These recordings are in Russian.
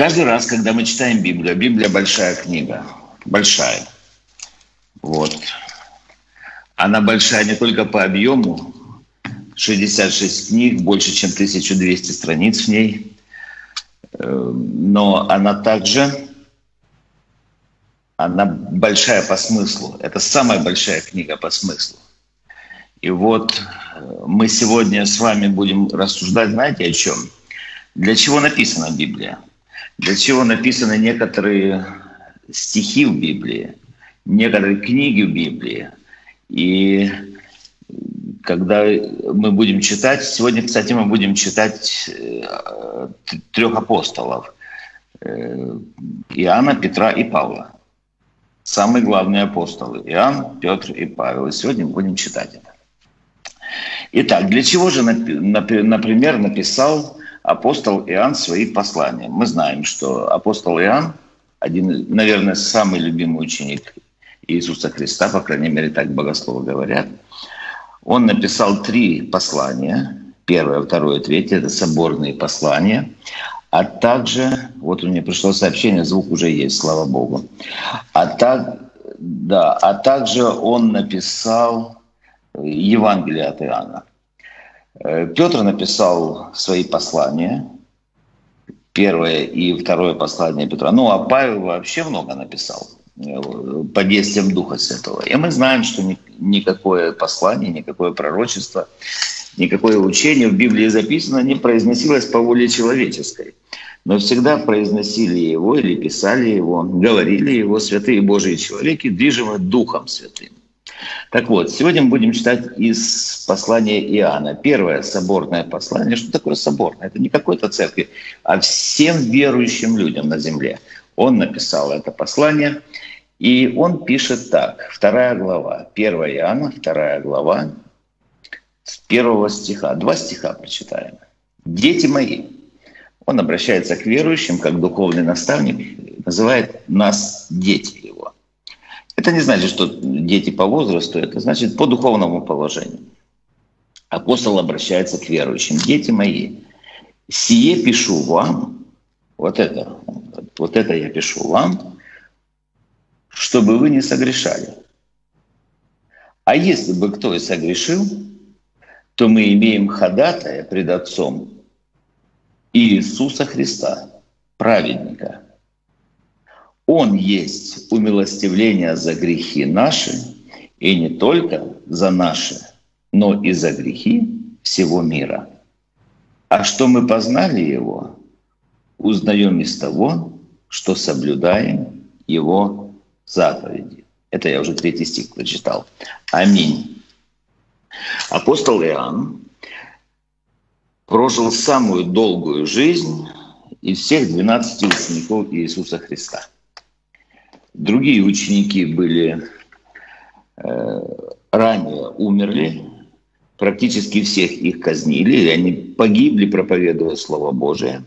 Каждый раз, когда мы читаем Библию, Библия большая книга, большая. Вот. Она большая не только по объему, 66 книг, больше, чем 1200 страниц в ней, э, но она также она большая по смыслу. Это самая большая книга по смыслу. И вот э, мы сегодня с вами будем рассуждать, знаете, о чем? Для чего написана Библия? Для чего написаны некоторые стихи в Библии, некоторые книги в Библии. И когда мы будем читать, сегодня, кстати, мы будем читать э, трех апостолов. Э, Иоанна, Петра и Павла. Самые главные апостолы. Иоанн, Петр и Павел. И сегодня мы будем читать это. Итак, для чего же, например, написал апостол Иоанн свои послания. Мы знаем, что апостол Иоанн, один, наверное, самый любимый ученик Иисуса Христа, по крайней мере, так богословы говорят, он написал три послания, первое, второе, третье, это соборные послания, а также, вот у меня пришло сообщение, звук уже есть, слава Богу, а, так, да, а также он написал Евангелие от Иоанна. Э, Петр написал свои послания, первое и второе послание Петра. Ну, а Павел вообще много написал э, по действиям Духа Святого. И мы знаем, что никакое послание, никакое пророчество, никакое учение в Библии записано не произносилось по воле человеческой. Но всегда произносили его или писали его, говорили его святые Божьи человеки, движимые Духом Святым. Так вот, сегодня мы будем читать из послания Иоанна. Первое соборное послание. Что такое соборное? Это не какой-то церкви, а всем верующим людям на земле. Он написал это послание, и он пишет так. Вторая глава, 1 Иоанна, вторая глава, с первого стиха. Два стиха прочитаем. «Дети мои». Он обращается к верующим, как духовный наставник, называет нас дети. Это не значит, что дети по возрасту, это значит по духовному положению. Апостол обращается к верующим. Дети мои, сие пишу вам, вот это, вот это я пишу вам, чтобы вы не согрешали. А если бы кто и согрешил, то мы имеем ходатая пред Отцом Иисуса Христа, праведника – он есть умилостивление за грехи наши, и не только за наши, но и за грехи всего мира. А что мы познали Его, узнаем из того, что соблюдаем Его заповеди. Это я уже третий стих прочитал. Аминь. Апостол Иоанн прожил самую долгую жизнь из всех 12 учеников Иисуса Христа – Другие ученики были э, ранее умерли, практически всех их казнили, и они погибли, проповедуя Слово Божие.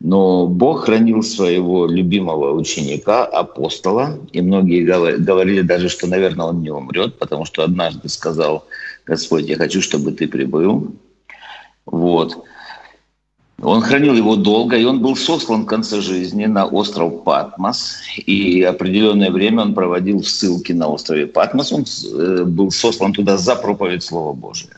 Но Бог хранил своего любимого ученика, апостола, и многие говорили даже, что, наверное, он не умрет, потому что однажды сказал Господь, я хочу, чтобы ты прибыл. Вот. Он хранил его долго, и он был сослан в конце жизни на остров Патмос. И определенное время он проводил в ссылке на острове Патмос. Он э, был сослан туда за проповедь Слова Божия.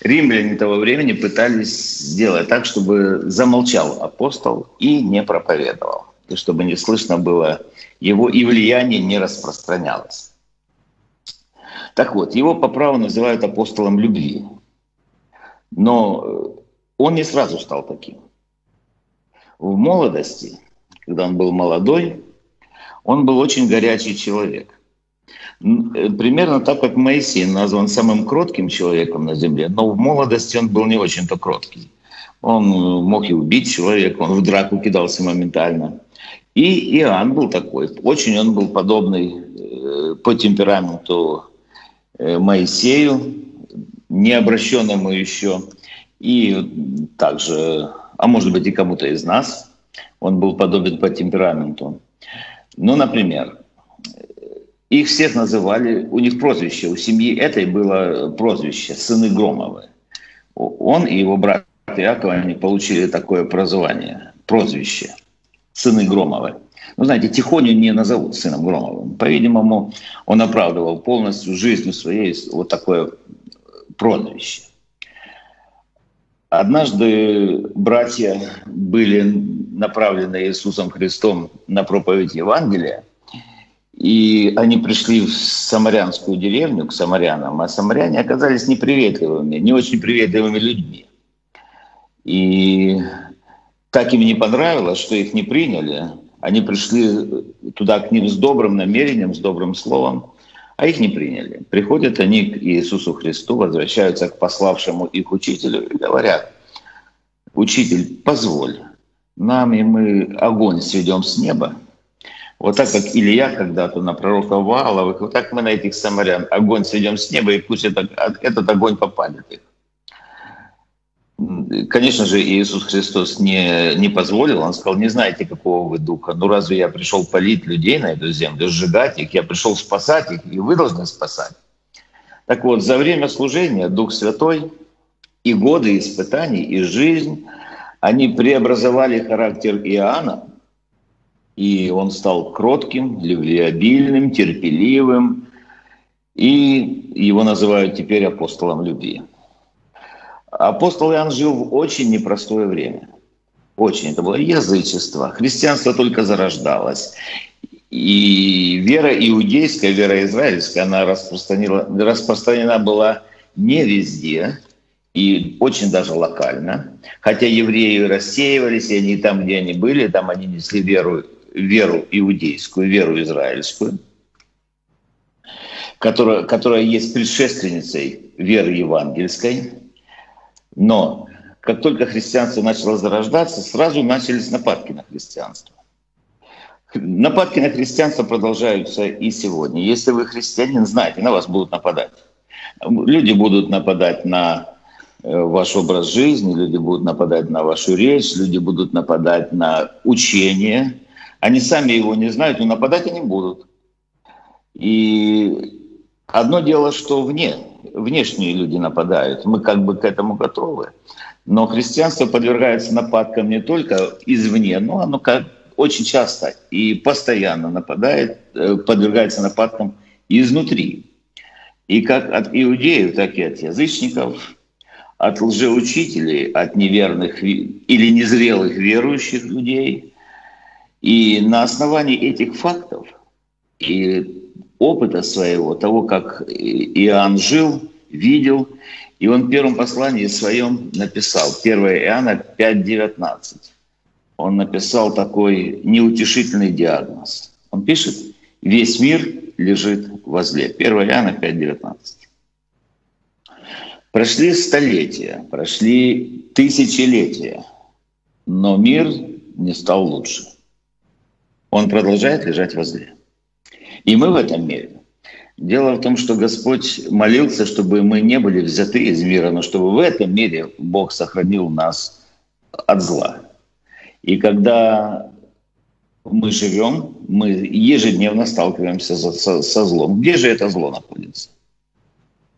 Римляне того времени пытались сделать так, чтобы замолчал апостол и не проповедовал. И чтобы не слышно было его, и влияние не распространялось. Так вот, его по праву называют апостолом любви. Но он не сразу стал таким. В молодости, когда он был молодой, он был очень горячий человек. Э, примерно так, как Моисей назван самым кротким человеком на земле, но в молодости он был не очень-то кроткий. Он э, мог и убить человека, он в драку кидался моментально. И Иоанн был такой. Очень он был подобный э, по темпераменту Моисею, не обращенному еще и также, а может быть и кому-то из нас, он был подобен по темпераменту. Ну, например, их всех называли, у них прозвище, у семьи этой было прозвище «Сыны Громовы». Он и его брат Иаков, они получили такое прозвание, прозвище. сыны Громовы. Ну, знаете, Тихоню не назовут сыном Громовым. По-видимому, он оправдывал полностью жизнью своей вот такое прозвище. Однажды братья были направлены Иисусом Христом на проповедь Евангелия, и они пришли в самарянскую деревню к самарянам, а самаряне оказались неприветливыми, не очень приветливыми людьми. И так им не понравилось, что их не приняли. Они пришли туда к ним с добрым намерением, с добрым словом, а их не приняли. Приходят они к Иисусу Христу, возвращаются к пославшему их учителю и говорят, «Учитель, позволь, нам и мы огонь сведем с неба, вот так, как Илья когда-то на пророка Вааловых, вот так мы на этих самарян огонь сведем с неба, и пусть это, этот огонь попадет их. Конечно же, Иисус Христос не, не позволил, Он сказал, не знаете, какого вы духа. Ну разве я пришел полить людей на эту землю, сжигать их? Я пришел спасать их, и вы должны спасать. Так вот, за время служения Дух Святой и годы испытаний, и жизнь, они преобразовали характер Иоанна, и он стал кротким, любвеобильным, терпеливым, и его называют теперь апостолом любви. Апостол Иоанн жил в очень непростое время. Очень. Это было язычество. Христианство только зарождалось. И вера иудейская, вера израильская, она распространена была не везде и очень даже локально. Хотя евреи рассеивались, и они там, где они были, там они несли веру, веру иудейскую, веру израильскую, которая, которая есть предшественницей веры евангельской – но как только христианство начало зарождаться, сразу начались нападки на христианство. Нападки на христианство продолжаются и сегодня. Если вы христианин, знаете, на вас будут нападать. Люди будут нападать на э, ваш образ жизни, люди будут нападать на вашу речь, люди будут нападать на учение. Они сами его не знают, но нападать они будут. И одно дело, что вне внешние люди нападают, мы как бы к этому готовы. Но христианство подвергается нападкам не только извне, но оно как очень часто и постоянно нападает, э, подвергается нападкам изнутри. И как от иудеев, так и от язычников, от лжеучителей, от неверных или незрелых верующих людей. И на основании этих фактов и опыта своего, того, как Иоанн жил, видел. И он в первом послании своем написал, 1 Иоанна 5.19. Он написал такой неутешительный диагноз. Он пишет, весь мир лежит возле. 1 Иоанна 5.19. Прошли столетия, прошли тысячелетия, но мир не стал лучше. Он продолжает лежать возле. И мы в этом мире. Дело в том, что Господь молился, чтобы мы не были взяты из мира, но чтобы в этом мире Бог сохранил нас от зла. И когда мы живем, мы ежедневно сталкиваемся со, со, со злом. Где же это зло находится?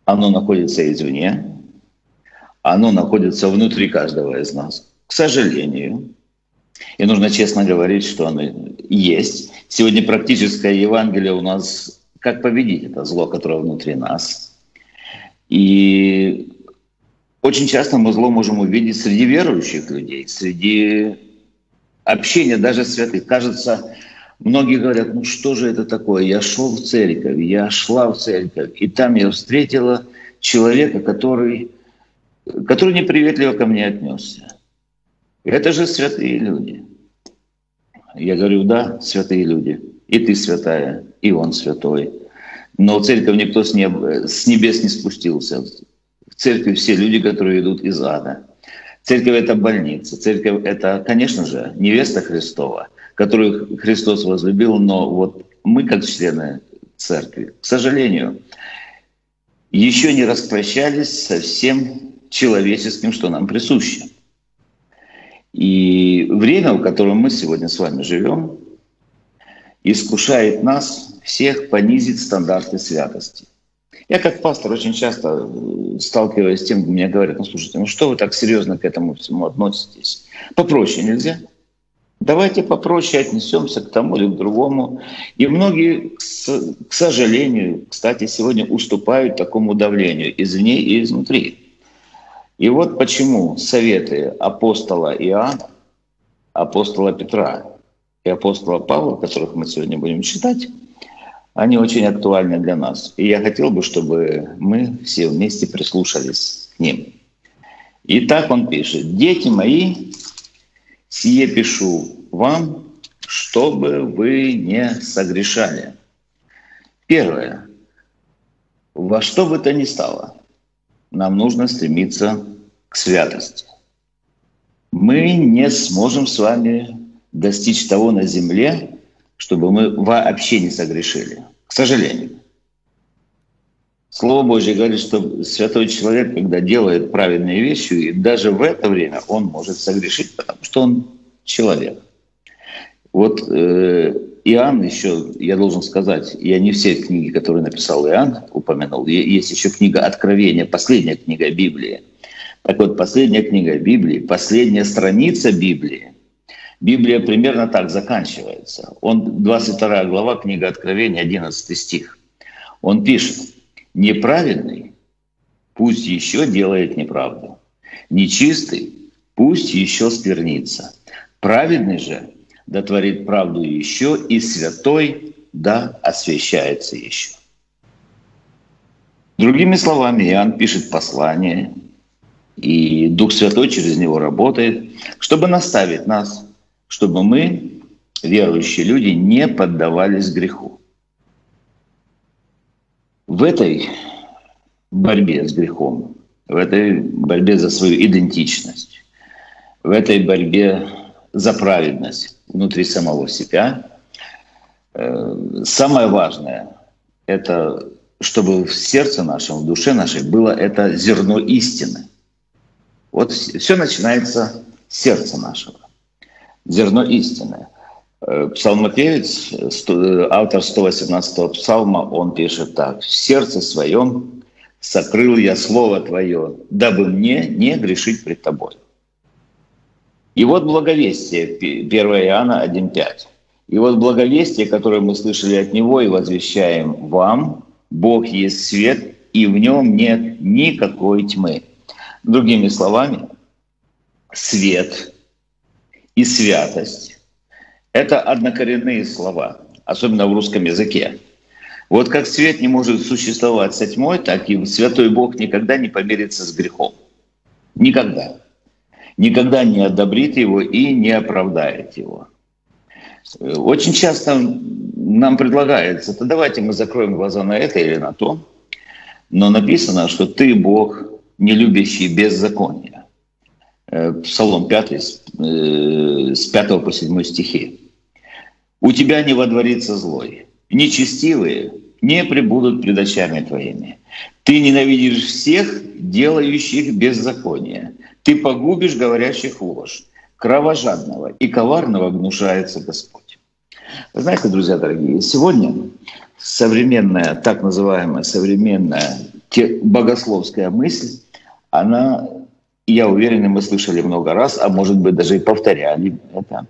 Оно находится извне, оно находится внутри каждого из нас. К сожалению, и нужно честно говорить, что оно есть. Сегодня практическое Евангелие у нас как победить это зло, которое внутри нас. И очень часто мы зло можем увидеть среди верующих людей, среди общения даже святых. Кажется, многие говорят, ну что же это такое? Я шел в церковь, я шла в церковь, и там я встретила человека, который, который неприветливо ко мне отнесся. Это же святые люди. Я говорю, да, святые люди. И ты святая, и он святой. Но в церковь никто с, неб... с небес не спустился. В церкви все люди, которые идут из ада. Церковь – это больница. Церковь – это, конечно же, невеста Христова, которую Христос возлюбил, но вот мы, как члены церкви, к сожалению, еще не распрощались со всем человеческим, что нам присуще. И время, в котором мы сегодня с вами живем, искушает нас всех понизить стандарты святости. Я как пастор очень часто э, сталкиваюсь с тем, мне говорят, ну слушайте, ну что вы так серьезно к этому всему относитесь? Попроще нельзя? Давайте попроще отнесемся к тому или к другому. И многие, к сожалению, кстати, сегодня уступают такому давлению извне и изнутри. И вот почему советы апостола Иоанна, апостола Петра и апостола Павла, которых мы сегодня будем читать, они очень актуальны для нас. И я хотел бы, чтобы мы все вместе прислушались к ним. И так он пишет. «Дети мои, Сие пишу вам, чтобы вы не согрешали. Первое. Во что бы то ни стало, нам нужно стремиться к святости. Мы не сможем с вами достичь того на земле, чтобы мы вообще не согрешили. К сожалению. Слово Божье говорит, что святой человек, когда делает правильные вещи, и даже в это время он может согрешить, потому что он человек. Вот э, Иоанн еще, я должен сказать, я не все книги, которые написал Иоанн, упомянул. Есть еще книга Откровения, последняя книга Библии. Так вот, последняя книга Библии, последняя страница Библии, Библия примерно так заканчивается. Он, 22 глава, книга Откровения, 11 стих. Он пишет, Неправедный пусть еще делает неправду. Нечистый пусть еще сквернится. Праведный же да творит правду еще, и святой да освящается еще. Другими словами, Иоанн пишет послание, и Дух Святой через него работает, чтобы наставить нас, чтобы мы, верующие люди, не поддавались греху. В этой борьбе с грехом, в этой борьбе за свою идентичность, в этой борьбе за праведность внутри самого себя, э, самое важное – это чтобы в сердце нашем, в душе нашей было это зерно истины. Вот все начинается с сердца нашего. Зерно истины – Э, псалмопевец, э, автор 118-го псалма, он пишет так. «В сердце своем сокрыл я Слово Твое, дабы мне не грешить пред Тобой». И вот благовестие, 1 Иоанна 1.5. И вот благовестие, которое мы слышали от Него и возвещаем вам, Бог есть свет, и в нем нет никакой тьмы. Другими словами, свет и святость это однокоренные слова, особенно в русском языке. Вот как свет не может существовать со тьмой, так и святой Бог никогда не помирится с грехом. Никогда. Никогда не одобрит его и не оправдает его. Очень часто нам предлагается, то давайте мы закроем глаза на это или на то, но написано, что ты Бог, не любящий беззакония. Э, Псалом 5, с 5 э, по 7 стихи. «У тебя не водворится злой, нечестивые не прибудут пред очами твоими. Ты ненавидишь всех, делающих беззаконие. Ты погубишь говорящих ложь. Кровожадного и коварного гнушается Господь». Знаете, друзья дорогие, сегодня современная, так называемая современная богословская мысль, она я уверен, мы слышали много раз, а может быть даже и повторяли это.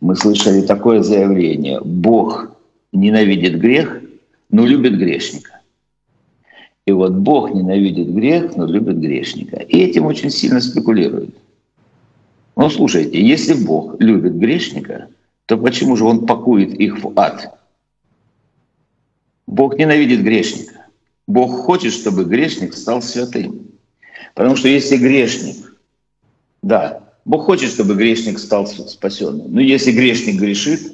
Мы слышали такое заявление. Бог ненавидит грех, но любит грешника. И вот Бог ненавидит грех, но любит грешника. И этим очень сильно спекулируют. Ну, слушайте, если Бог любит грешника, то почему же Он пакует их в ад? Бог ненавидит грешника. Бог хочет, чтобы грешник стал святым. Потому что если грешник, да, Бог хочет, чтобы грешник стал спасенным. Но если грешник грешит,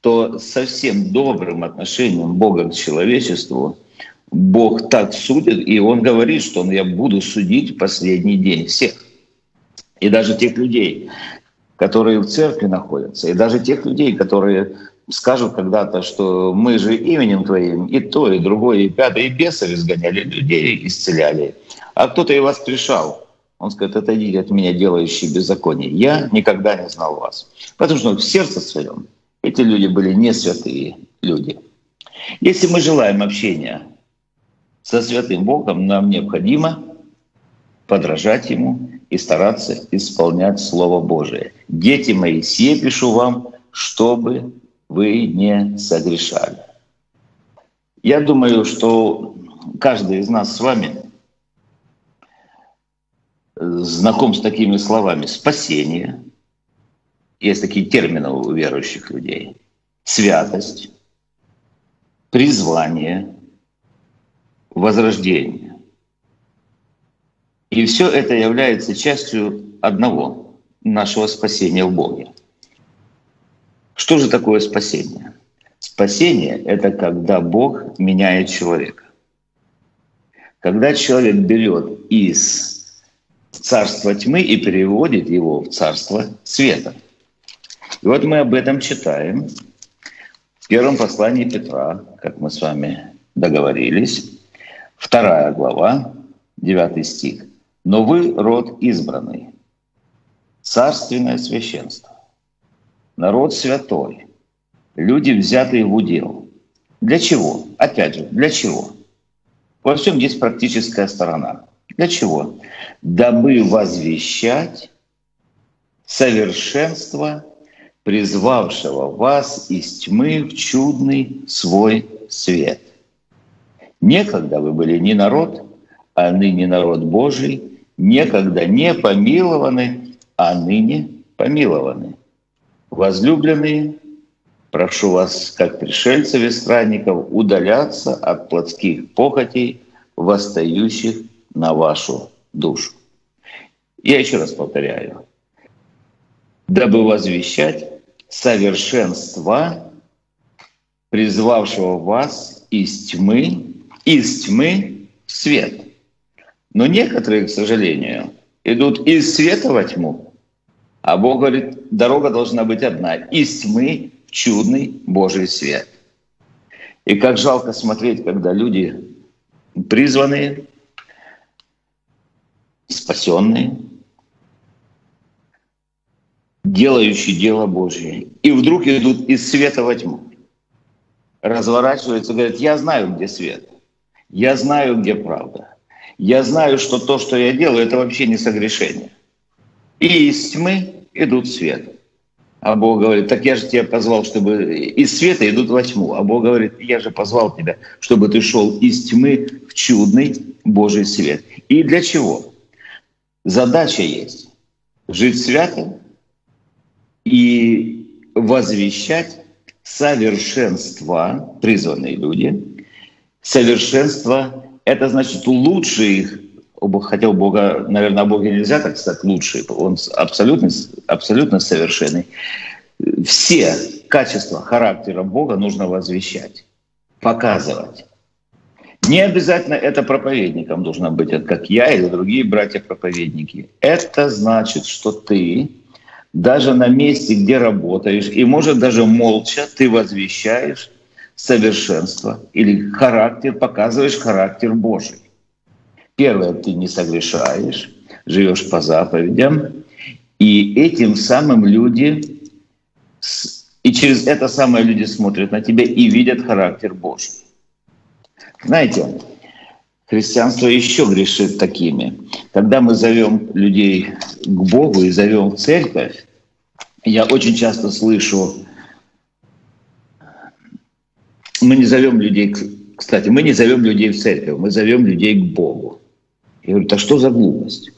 то со всем добрым отношением Бога к человечеству Бог так судит, и Он говорит, что он, я буду судить последний день всех. И даже тех людей, которые в церкви находятся, и даже тех людей, которые скажут когда-то, что мы же именем Твоим и то, и другое, и пятое, и бесов изгоняли, людей исцеляли а кто-то и воскрешал. Он скажет, отойдите от меня, делающие беззаконие. Я никогда не знал вас. Потому что в сердце своем эти люди были не святые люди. Если мы желаем общения со святым Богом, нам необходимо подражать Ему и стараться исполнять Слово Божие. Дети мои, сие пишу вам, чтобы вы не согрешали. Я думаю, что каждый из нас с вами знаком с такими словами. Спасение. Есть такие термины у верующих людей. Святость. Призвание. Возрождение. И все это является частью одного нашего спасения в Боге. Что же такое спасение? Спасение — это когда Бог меняет человека. Когда человек берет из царства тьмы и переводит его в царство света. И вот мы об этом читаем в первом послании Петра, как мы с вами договорились, вторая глава, девятый стих. «Но вы род избранный, царственное священство, народ святой, люди, взятые в удел. Для чего? Опять же, для чего? Во всем есть практическая сторона. Для чего? Дабы возвещать совершенство призвавшего вас из тьмы в чудный свой свет. Некогда вы были не народ, а ныне народ Божий, некогда не помилованы, а ныне помилованы. Возлюбленные, прошу вас, как пришельцев и странников, удаляться от плотских похотей, восстающих на вашу душу. Я еще раз повторяю. Дабы возвещать совершенство, призвавшего вас из тьмы, из тьмы в свет. Но некоторые, к сожалению, идут из света во тьму, а Бог говорит, дорога должна быть одна – из тьмы в чудный Божий свет. И как жалко смотреть, когда люди призванные, спасенные, делающие дело Божье, и вдруг идут из света во тьму. Разворачиваются говорят, я знаю, где свет, я знаю, где правда, я знаю, что то, что я делаю, это вообще не согрешение. И из тьмы идут свет. А Бог говорит, так я же тебя позвал, чтобы из света идут во тьму. А Бог говорит, я же позвал тебя, чтобы ты шел из тьмы в чудный Божий свет. И для чего? Задача есть. Жить свято и возвещать совершенство, призванные люди. Совершенство — это значит лучше их хотел Бога, наверное, о Боге нельзя так сказать лучший, он абсолютно, абсолютно совершенный. Все качества характера Бога нужно возвещать, показывать. Не обязательно это проповедником должно быть, как я или другие братья-проповедники. Это значит, что ты даже на месте, где работаешь, и может даже молча ты возвещаешь совершенство или характер, показываешь характер Божий. Первое, ты не согрешаешь, живешь по заповедям, и этим самым люди, и через это самое люди смотрят на тебя и видят характер Божий. Знаете, христианство еще грешит такими. Когда мы зовем людей к Богу и зовем в церковь, я очень часто слышу, мы не зовем людей, кстати, мы не зовем людей в церковь, мы зовем людей к Богу. Я говорю, да что за глупость?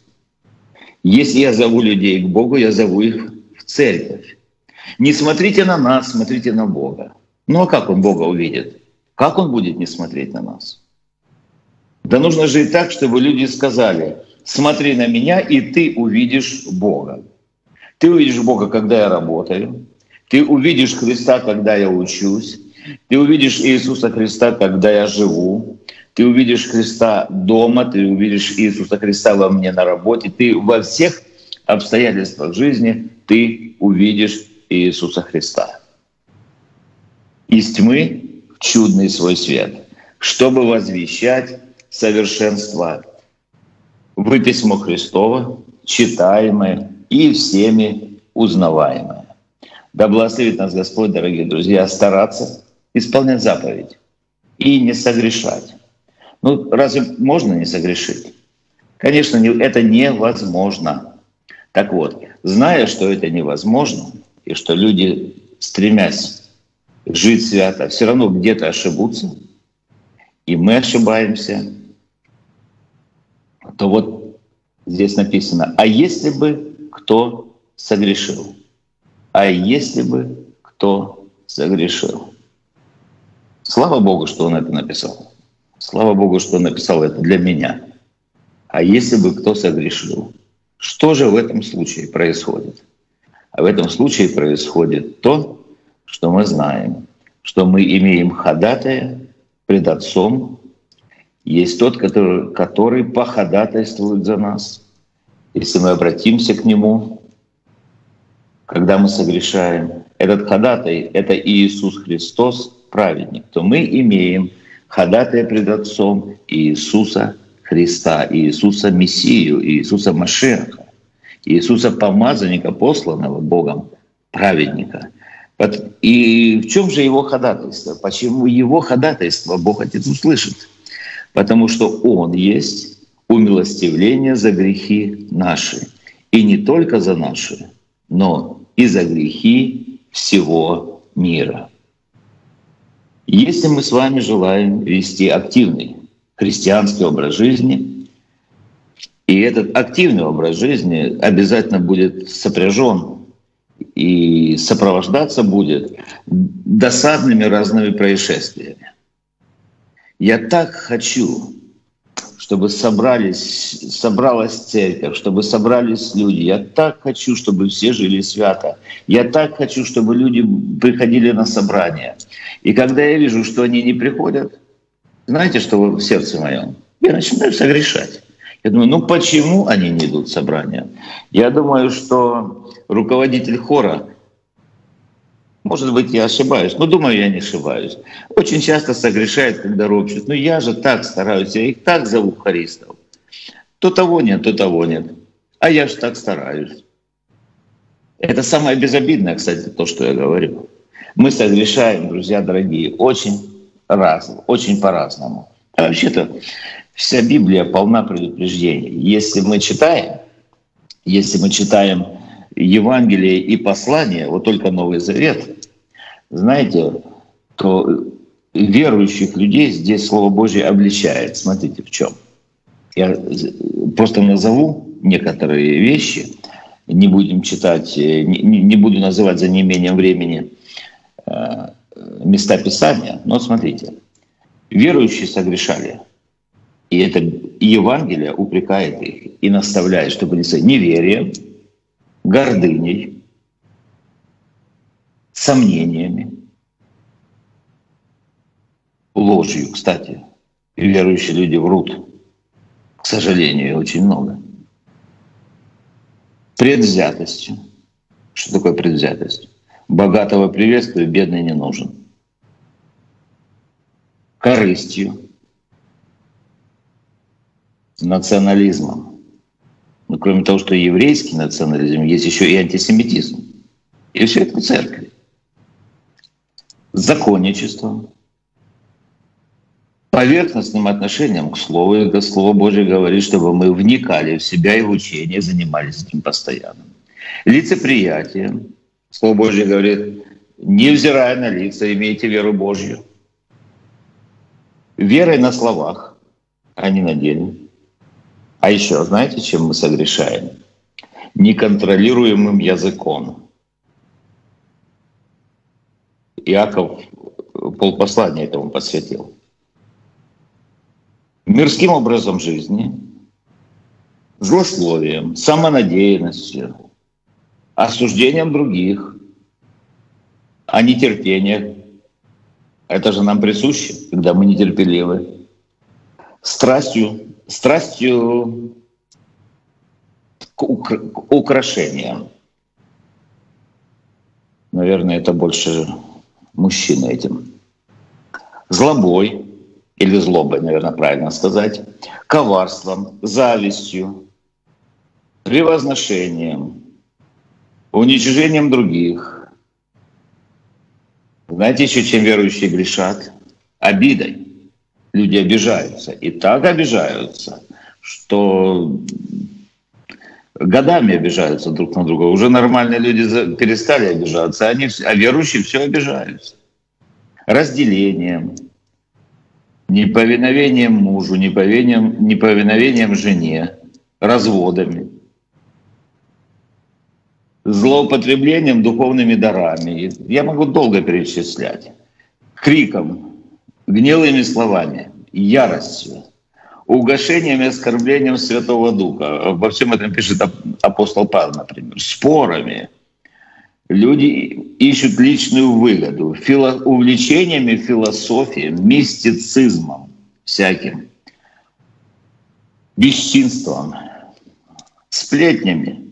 Если я зову людей к Богу, я зову их в церковь. Не смотрите на нас, смотрите на Бога. Ну а как он Бога увидит? Как он будет не смотреть на нас? Да нужно жить так, чтобы люди сказали, смотри на меня, и ты увидишь Бога. Ты увидишь Бога, когда я работаю. Ты увидишь Христа, когда я учусь. Ты увидишь Иисуса Христа, когда я живу. Ты увидишь Христа дома, ты увидишь Иисуса Христа во мне на работе. Ты во всех обстоятельствах жизни ты увидишь Иисуса Христа. Из тьмы в чудный свой свет, чтобы возвещать совершенство вы письмо Христово, читаемое и всеми узнаваемое. Да благословит нас Господь, дорогие друзья, стараться исполнять заповедь и не согрешать. Ну, разве можно не согрешить? Конечно, это невозможно. Так вот, зная, что это невозможно, и что люди, стремясь жить свято, все равно где-то ошибутся, и мы ошибаемся, то вот здесь написано, а если бы кто согрешил? А если бы кто согрешил? Слава Богу, что он это написал. Слава Богу, что он написал это для меня. А если бы кто согрешил? Что же в этом случае происходит? А в этом случае происходит то, что мы знаем, что мы имеем ходатая пред Отцом, есть тот, который, который походатайствует за нас. Если мы обратимся к Нему, когда мы согрешаем, этот ходатай — это Иисус Христос, праведник, то мы имеем ходатая пред Отцом Иисуса Христа, Иисуса Мессию, Иисуса Машеха, Иисуса Помазанника, посланного Богом, праведника. И в чем же его ходатайство? Почему его ходатайство Бог Отец услышит? Потому что Он есть умилостивление за грехи наши. И не только за наши, но и за грехи всего мира. Если мы с вами желаем вести активный христианский образ жизни, и этот активный образ жизни обязательно будет сопряжен и сопровождаться будет досадными разными происшествиями. Я так хочу, чтобы собрались, собралась церковь, чтобы собрались люди. Я так хочу, чтобы все жили свято. Я так хочу, чтобы люди приходили на собрания. И когда я вижу, что они не приходят, знаете, что в сердце моем? Я начинаю согрешать. Я думаю, ну почему они не идут в собрание? Я думаю, что руководитель хора может быть, я ошибаюсь, но думаю, я не ошибаюсь. Очень часто согрешает, когда ропщут. Ну я же так стараюсь, я их так зову хористов. То того нет, то того нет. А я же так стараюсь. Это самое безобидное, кстати, то, что я говорю. Мы согрешаем, друзья дорогие, очень раз, очень по-разному. А вообще-то вся Библия полна предупреждений. Если мы читаем, если мы читаем Евангелие и послание, вот только Новый Завет, знаете, то верующих людей здесь Слово Божье обличает. Смотрите, в чем. Я просто назову некоторые вещи, не будем читать, не, не буду называть за неимением времени э, места Писания, но смотрите, верующие согрешали, и это Евангелие упрекает их и наставляет, чтобы не неверием, гордыней, сомнениями, ложью, кстати. Верующие люди врут, к сожалению, очень много. Предвзятостью. Что такое предвзятость? Богатого приветствия бедный не нужен. Корыстью, национализмом, но кроме того, что еврейский национализм, есть еще и антисемитизм. И все это в церкви. Законничеством, поверхностным отношением к Слову. И Слово Божье говорит, чтобы мы вникали в себя и в учение, занимались этим постоянно. Лицеприятием. Слово Божье говорит, невзирая на лица, имейте веру Божью. Верой на словах, а не на деле. А еще, знаете, чем мы согрешаем? Неконтролируемым языком. Иаков полпослания этому посвятил. Мирским образом жизни, злословием, самонадеянностью, осуждением других, а нетерпением. Это же нам присуще, когда мы нетерпеливы. Страстью страстью к, укра- к украшениям. Наверное, это больше мужчины этим. Злобой, или злобой, наверное, правильно сказать, коварством, завистью, превозношением, уничижением других. Знаете еще, чем верующие грешат? Обидой люди обижаются. И так обижаются, что годами обижаются друг на друга. Уже нормальные люди перестали обижаться, они, а верующие все обижаются. Разделением, неповиновением мужу, неповиновением, неповиновением жене, разводами, злоупотреблением духовными дарами. Я могу долго перечислять. Криком, гнилыми словами, яростью, угошением и оскорблением Святого Духа. Во всем этом пишет апостол Павел, например. Спорами. Люди ищут личную выгоду. Фило... Увлечениями философией, мистицизмом всяким. Бесчинством. Сплетнями.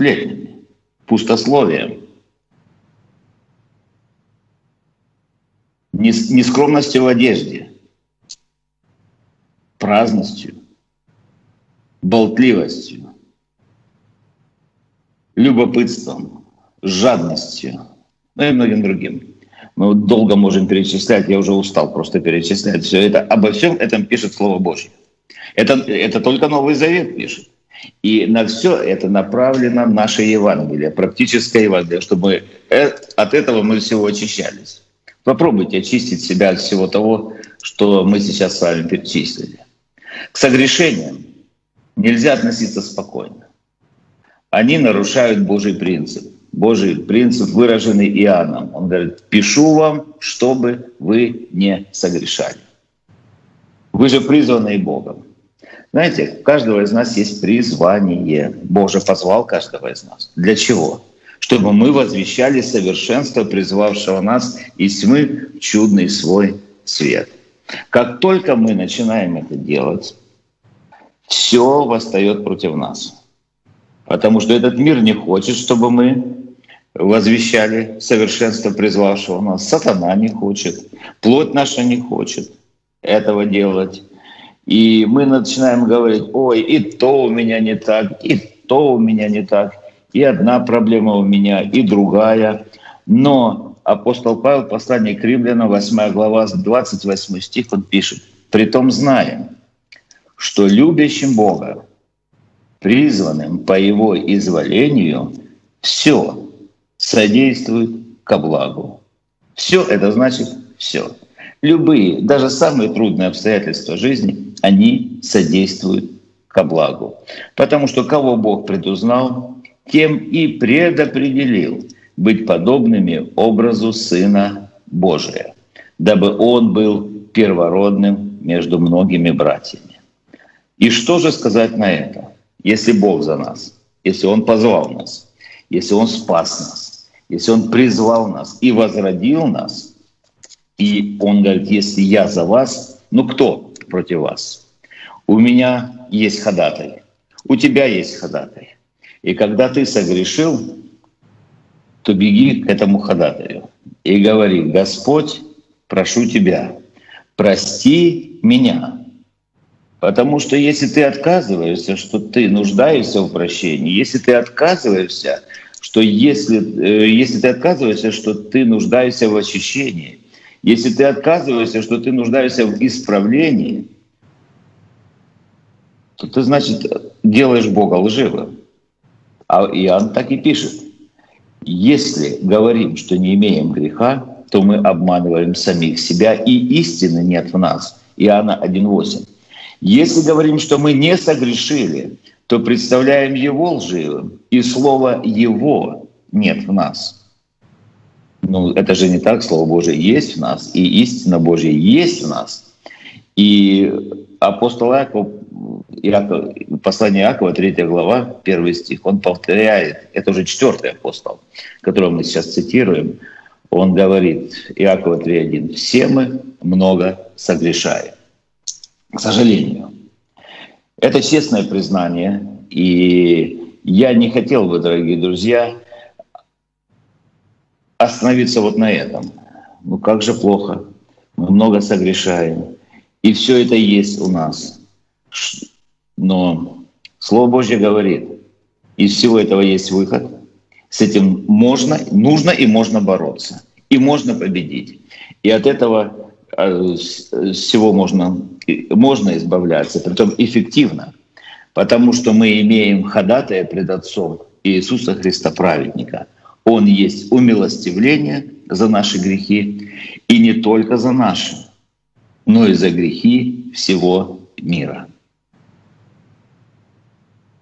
Сплетнями. Пустословием. Нескромностью в одежде праздностью, болтливостью, любопытством, жадностью, ну и многим другим. Мы долго можем перечислять, я уже устал просто перечислять все это. Обо всем этом пишет Слово Божье. Это, это только Новый Завет пишет. И на все это направлено наше Евангелие, практическое Евангелие, чтобы э, от этого мы всего очищались. Попробуйте очистить себя от всего того, что мы сейчас с вами перечислили. К согрешениям нельзя относиться спокойно. Они нарушают Божий принцип. Божий принцип, выраженный Иоанном. Он говорит, пишу вам, чтобы вы не согрешали. Вы же призваны Богом. Знаете, у каждого из нас есть призвание. Бог же позвал каждого из нас. Для чего? Чтобы мы возвещали совершенство призвавшего нас из тьмы в чудный свой свет. Как только мы начинаем это делать, все восстает против нас. Потому что этот мир не хочет, чтобы мы возвещали совершенство призвавшего нас. Сатана не хочет, плоть наша не хочет этого делать. И мы начинаем говорить, ой, и то у меня не так, и то у меня не так, и одна проблема у меня, и другая. Но апостол Павел, послание к римлянам, 8 глава, 28 стих, он пишет, «Притом знаем, что любящим Бога, призванным по Его изволению, все содействует ко благу». Все это значит все. Любые, даже самые трудные обстоятельства жизни, они содействуют ко благу. Потому что кого Бог предузнал, тем и предопределил – быть подобными образу Сына Божия, дабы Он был первородным между многими братьями. И что же сказать на это? Если Бог за нас, если Он позвал нас, если Он спас нас, если Он призвал нас и возродил нас, и Он говорит, если я за вас, ну кто против вас? У меня есть ходатай, у тебя есть ходатай. И когда ты согрешил, то беги к этому ходатаю и говори, Господь, прошу Тебя, прости меня. Потому что если ты отказываешься, что ты нуждаешься в прощении, если ты отказываешься, что если, э, если ты отказываешься, что ты нуждаешься в очищении, если ты отказываешься, что ты нуждаешься в исправлении, то ты, значит, делаешь Бога лживым. А Иоанн так и пишет – если говорим, что не имеем греха, то мы обманываем самих себя, и истины нет в нас. Иоанна 1.8. Если говорим, что мы не согрешили, то представляем Его лживым, и Слово Его нет в нас. Ну, это же не так, Слово Божие есть в нас, и истина Божья есть в нас. И апостол Яков Иаков, послание Иакова, 3 глава, 1 стих, он повторяет, это уже четвертый апостол, которого мы сейчас цитируем, он говорит, Иакова 3.1, «Все мы много согрешаем». К сожалению. Это честное признание, и я не хотел бы, дорогие друзья, остановиться вот на этом. Ну как же плохо, мы много согрешаем, и все это есть у нас. Но Слово Божье говорит, из всего этого есть выход. С этим можно, нужно и можно бороться. И можно победить. И от этого а, с всего можно, можно избавляться, притом эффективно, потому что мы имеем ходатая пред Отцом Иисуса Христа праведника. Он есть умилостивление за наши грехи, и не только за наши, но и за грехи всего мира.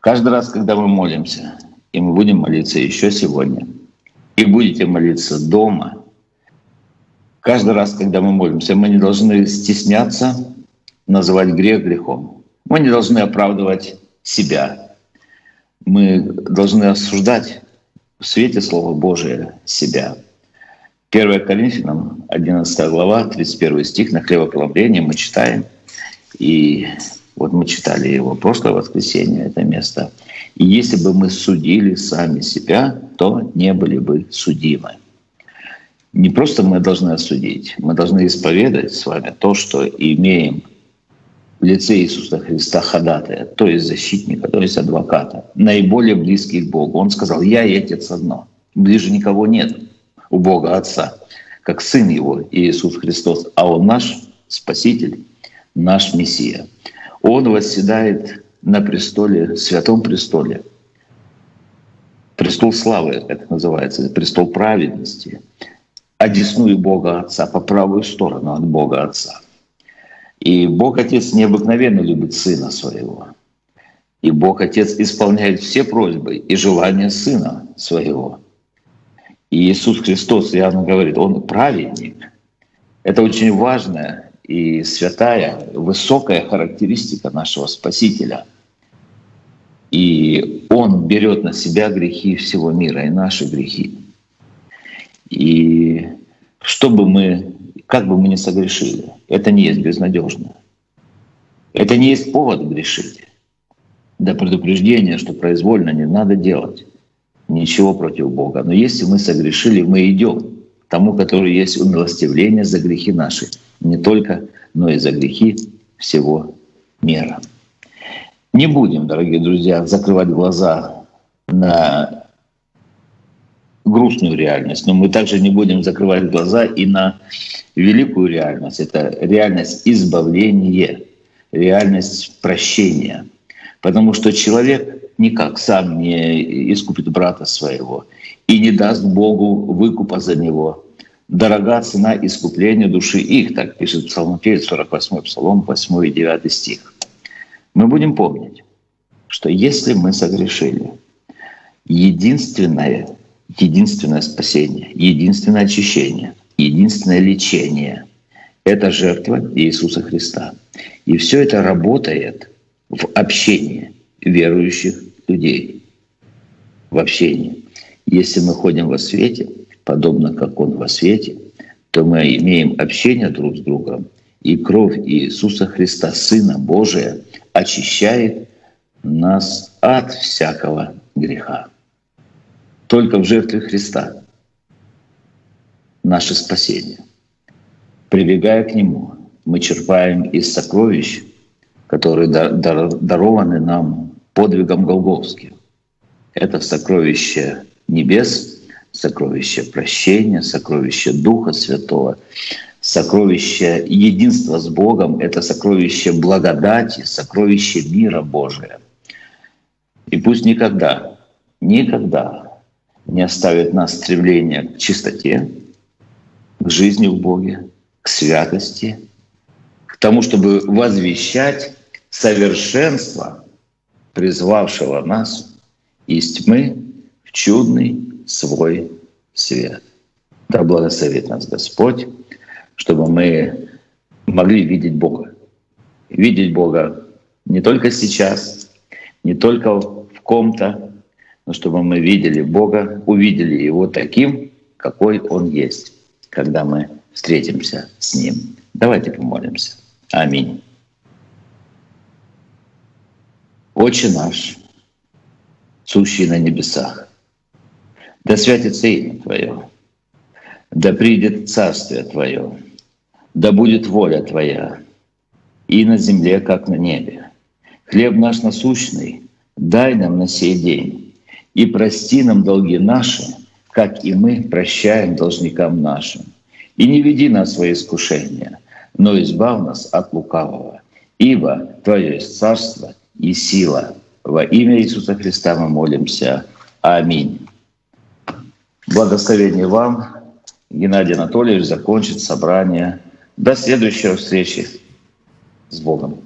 Каждый раз, когда мы молимся, и мы будем молиться еще сегодня, и будете молиться дома, каждый раз, когда мы молимся, мы не должны стесняться называть грех грехом. Мы не должны оправдывать себя. Мы должны осуждать в свете Слова Божия себя. 1 Коринфянам, 11 глава, 31 стих, на хлебопреломление мы читаем. И вот мы читали его прошлое воскресенье, это место. И если бы мы судили сами себя, то не были бы судимы. Не просто мы должны осудить, мы должны исповедать с вами то, что имеем в лице Иисуса Христа ходатая, то есть защитника, то есть адвоката, наиболее близкий к Богу. Он сказал, я и Отец одно, ближе никого нет у Бога Отца, как Сын Его Иисус Христос, а Он наш Спаситель, наш Мессия. Он восседает на престоле, святом престоле. Престол славы, это называется, престол праведности. Одесную Бога Отца, по правую сторону от Бога Отца. И Бог Отец необыкновенно любит Сына Своего. И Бог Отец исполняет все просьбы и желания Сына Своего. И Иисус Христос явно говорит, Он праведник. Это очень важное и святая, высокая характеристика нашего Спасителя. И Он берет на себя грехи всего мира и наши грехи. И чтобы мы, как бы мы ни согрешили, это не есть безнадежно. Это не есть повод грешить. До предупреждения, что произвольно не надо делать ничего против Бога. Но если мы согрешили, мы идем тому, который есть умилостивление за грехи наши, не только, но и за грехи всего мира. Не будем, дорогие друзья, закрывать глаза на грустную реальность, но мы также не будем закрывать глаза и на великую реальность. Это реальность избавления, реальность прощения. Потому что человек никак сам не искупит брата своего и не даст Богу выкупа за него. Дорога цена искупления души их, так пишет Псалмопевец, 48 Псалом, 8 и 9 стих. Мы будем помнить, что если мы согрешили, единственное, единственное спасение, единственное очищение, единственное лечение — это жертва Иисуса Христа. И все это работает в общении верующих людей. В общении. Если мы ходим во свете, подобно как Он во свете, то мы имеем общение друг с другом, и кровь Иисуса Христа, Сына Божия, очищает нас от всякого греха. Только в жертве Христа наше спасение. Прибегая к Нему, мы черпаем из сокровищ, которые дарованы нам подвигом Голговским. Это сокровище небес, сокровище прощения, сокровище Духа Святого, сокровище единства с Богом, это сокровище благодати, сокровище мира Божия. И пусть никогда, никогда не оставит нас стремление к чистоте, к жизни в Боге, к святости, к тому, чтобы возвещать совершенство, призвавшего нас из тьмы в чудный свой свет. Да благословит нас Господь, чтобы мы могли видеть Бога. Видеть Бога не только сейчас, не только в ком-то, но чтобы мы видели Бога, увидели Его таким, какой Он есть, когда мы встретимся с Ним. Давайте помолимся. Аминь. Отче наш, сущий на небесах, да святится имя Твое, да придет Царствие Твое, да будет воля Твоя и на земле, как на небе. Хлеб наш насущный дай нам на сей день, и прости нам долги наши, как и мы прощаем должникам нашим. И не веди нас в свои искушения, но избав нас от лукавого. Ибо Твое есть царство и сила. Во имя Иисуса Христа мы молимся. Аминь. Благословение вам. Геннадий Анатольевич закончит собрание. До следующей встречи с Богом.